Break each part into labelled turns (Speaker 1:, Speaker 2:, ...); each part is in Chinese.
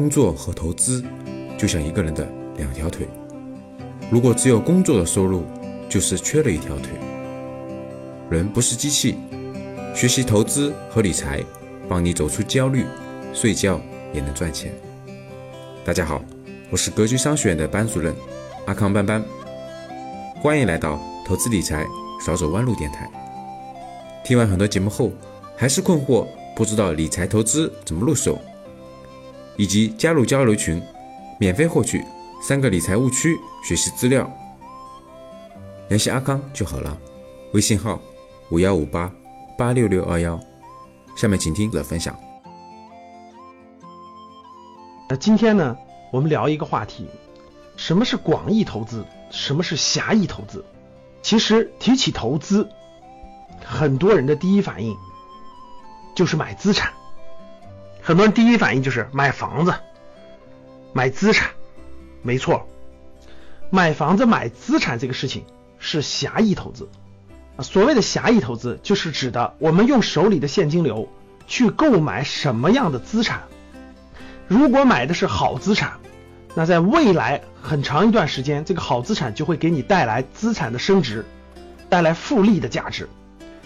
Speaker 1: 工作和投资就像一个人的两条腿，如果只有工作的收入，就是缺了一条腿。人不是机器，学习投资和理财，帮你走出焦虑，睡觉也能赚钱。大家好，我是格局商学院的班主任阿康班班，欢迎来到投资理财少走弯路电台。听完很多节目后，还是困惑，不知道理财投资怎么入手，以及加入交流群，免费获取三个理财误区学习资料，联系阿康就好了。微信号。五幺五八八六六二幺，下面请听我的分享。
Speaker 2: 那今天呢，我们聊一个话题：什么是广义投资？什么是狭义投资？其实提起投资，很多人的第一反应就是买资产。很多人第一反应就是买房子、买资产。没错，买房子、买资产这个事情是狭义投资。所谓的狭义投资，就是指的我们用手里的现金流去购买什么样的资产。如果买的是好资产，那在未来很长一段时间，这个好资产就会给你带来资产的升值，带来复利的价值。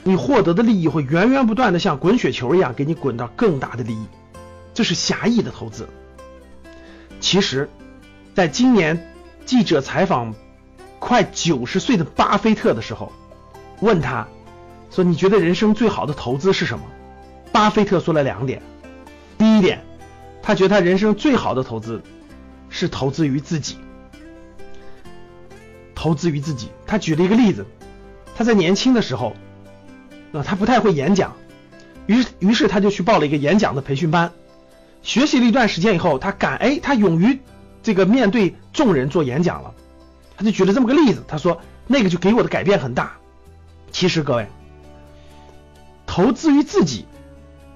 Speaker 2: 你获得的利益会源源不断的像滚雪球一样给你滚到更大的利益。这是狭义的投资。其实，在今年记者采访快九十岁的巴菲特的时候。问他，说你觉得人生最好的投资是什么？巴菲特说了两点。第一点，他觉得他人生最好的投资是投资于自己，投资于自己。他举了一个例子，他在年轻的时候，啊，他不太会演讲，于是于是他就去报了一个演讲的培训班，学习了一段时间以后，他敢哎，他勇于这个面对众人做演讲了。他就举了这么个例子，他说那个就给我的改变很大。其实各位，投资于自己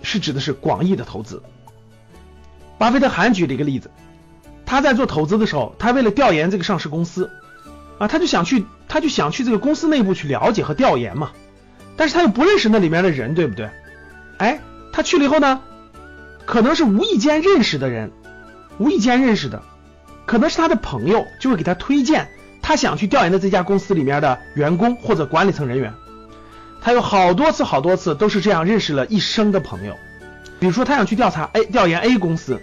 Speaker 2: 是指的是广义的投资。巴菲特还举了一个例子，他在做投资的时候，他为了调研这个上市公司啊，他就想去，他就想去这个公司内部去了解和调研嘛。但是他又不认识那里面的人，对不对？哎，他去了以后呢，可能是无意间认识的人，无意间认识的，可能是他的朋友，就会给他推荐他想去调研的这家公司里面的员工或者管理层人员。他有好多次、好多次都是这样认识了一生的朋友。比如说，他想去调查 A 调研 A 公司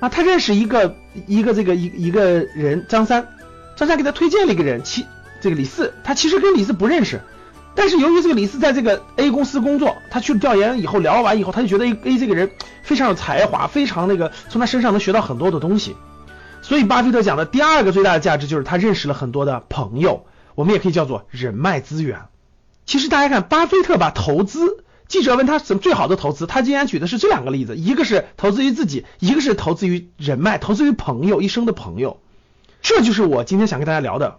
Speaker 2: 啊，他认识一个一个这个一一个人张三，张三给他推荐了一个人，其这个李四，他其实跟李四不认识，但是由于这个李四在这个 A 公司工作，他去调研以后聊完以后，他就觉得 A 这个人非常有才华，非常那个从他身上能学到很多的东西。所以巴菲特讲的第二个最大的价值就是他认识了很多的朋友，我们也可以叫做人脉资源。其实大家看，巴菲特把投资，记者问他什么最好的投资，他竟然举的是这两个例子，一个是投资于自己，一个是投资于人脉，投资于朋友，一生的朋友。这就是我今天想跟大家聊的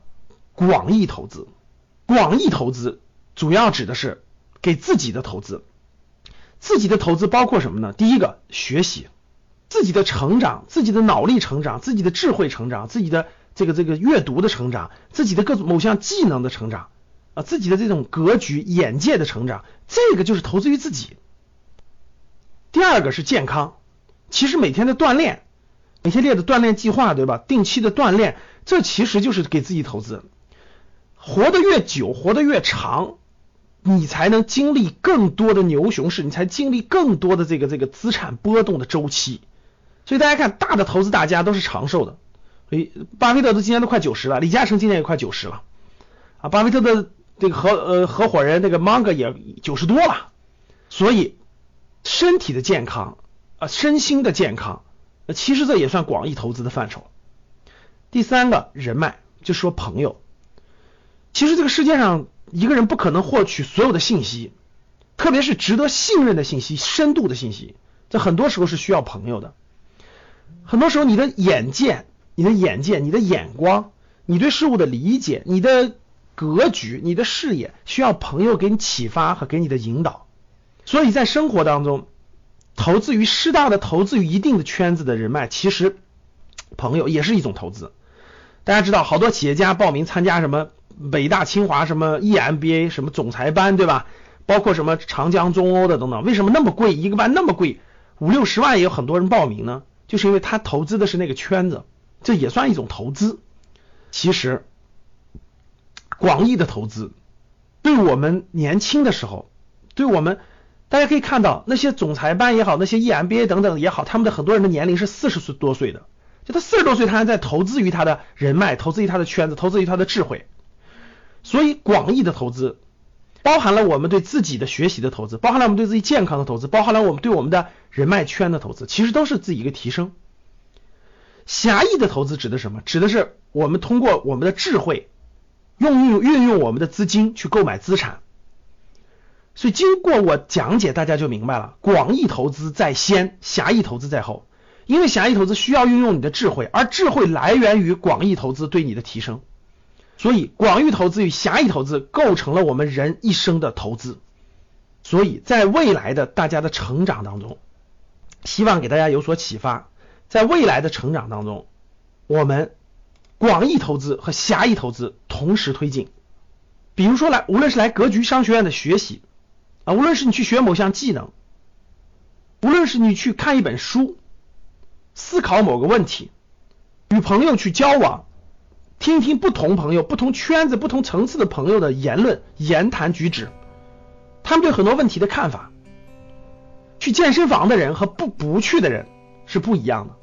Speaker 2: 广义投资。广义投资主要指的是给自己的投资，自己的投资包括什么呢？第一个，学习，自己的成长，自己的脑力成长，自己的智慧成长，自己的这个这个阅读的成长，自己的各种某项技能的成长。啊，自己的这种格局、眼界的成长，这个就是投资于自己。第二个是健康，其实每天的锻炼，每天列的锻炼计划，对吧？定期的锻炼，这其实就是给自己投资。活得越久，活得越长，你才能经历更多的牛熊市，你才经历更多的这个这个资产波动的周期。所以大家看，大的投资大家都是长寿的。所以巴菲特都今年都快九十了，李嘉诚今年也快九十了。啊，巴菲特的。这个合呃合伙人那个芒格也九十多了，所以身体的健康啊身心的健康，其实这也算广义投资的范畴。第三个人脉，就说朋友，其实这个世界上一个人不可能获取所有的信息，特别是值得信任的信息、深度的信息，这很多时候是需要朋友的。很多时候你的眼界、你的眼界、你的眼光、你对事物的理解、你的。格局，你的视野需要朋友给你启发和给你的引导，所以在生活当中，投资于适当的投资于一定的圈子的人脉，其实朋友也是一种投资。大家知道，好多企业家报名参加什么北大、清华什么 EMBA 什么总裁班，对吧？包括什么长江中欧的等等，为什么那么贵？一个班那么贵，五六十万也有很多人报名呢？就是因为他投资的是那个圈子，这也算一种投资。其实，广义的投资，对我们年轻的时候，对我们大家可以看到，那些总裁班也好，那些 EMBA 等等也好，他们的很多人的年龄是四十岁多岁的，就他四十多岁，他还在投资于他的人脉，投资于他的圈子，投资于他的智慧。所以，广义的投资。包含了我们对自己的学习的投资，包含了我们对自己健康的投资，包含了我们对我们的人脉圈的投资，其实都是自己一个提升。狭义的投资指的什么？指的是我们通过我们的智慧，用运运用我们的资金去购买资产。所以经过我讲解，大家就明白了，广义投资在先，狭义投资在后。因为狭义投资需要运用你的智慧，而智慧来源于广义投资对你的提升。所以，广义投资与狭义投资构成了我们人一生的投资。所以在未来的大家的成长当中，希望给大家有所启发。在未来的成长当中，我们广义投资和狭义投资同时推进。比如说，来无论是来格局商学院的学习啊，无论是你去学某项技能，无论是你去看一本书，思考某个问题，与朋友去交往。听听不同朋友、不同圈子、不同层次的朋友的言论、言谈举止，他们对很多问题的看法。去健身房的人和不不去的人是不一样的。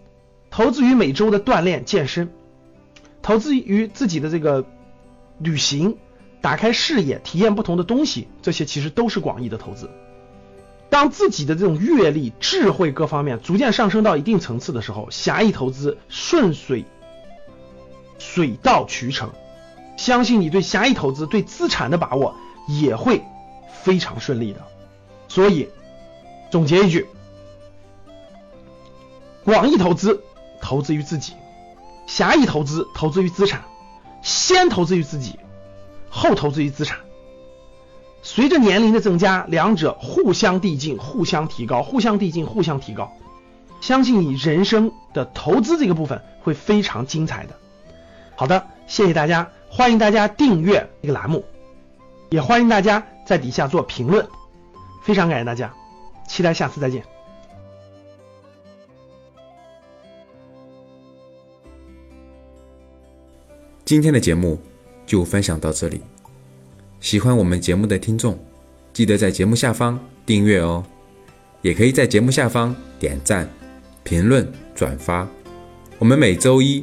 Speaker 2: 投资于每周的锻炼、健身，投资于自己的这个旅行、打开视野、体验不同的东西，这些其实都是广义的投资。当自己的这种阅历、智慧各方面逐渐上升到一定层次的时候，狭义投资顺水。水到渠成，相信你对狭义投资、对资产的把握也会非常顺利的。所以总结一句：广义投资投资于自己，狭义投资投资于资产，先投资于自己，后投资于资产。随着年龄的增加，两者互相递进、互相提高、互相递进、互相提高。相信你人生的投资这个部分会非常精彩的。好的，谢谢大家，欢迎大家订阅这个栏目，也欢迎大家在底下做评论，非常感谢大家，期待下次再见。
Speaker 1: 今天的节目就分享到这里，喜欢我们节目的听众，记得在节目下方订阅哦，也可以在节目下方点赞、评论、转发，我们每周一。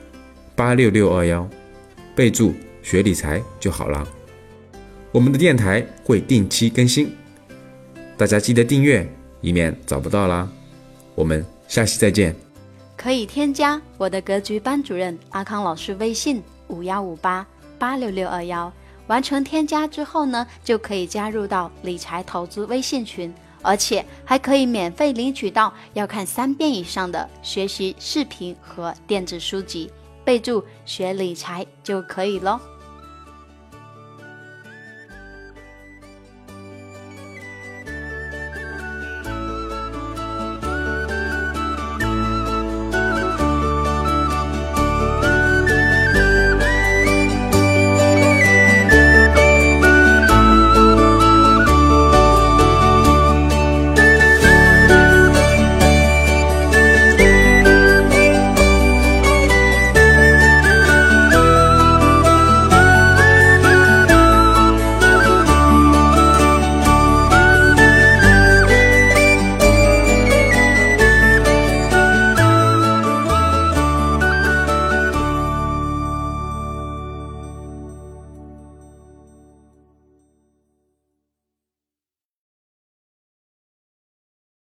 Speaker 1: 八六六二幺，备注学理财就好了。我们的电台会定期更新，大家记得订阅，以免找不到啦。我们下期再见。
Speaker 3: 可以添加我的格局班主任阿康老师微信五幺五八八六六二幺，完成添加之后呢，就可以加入到理财投资微信群，而且还可以免费领取到要看三遍以上的学习视频和电子书籍。备注学理财就可以喽。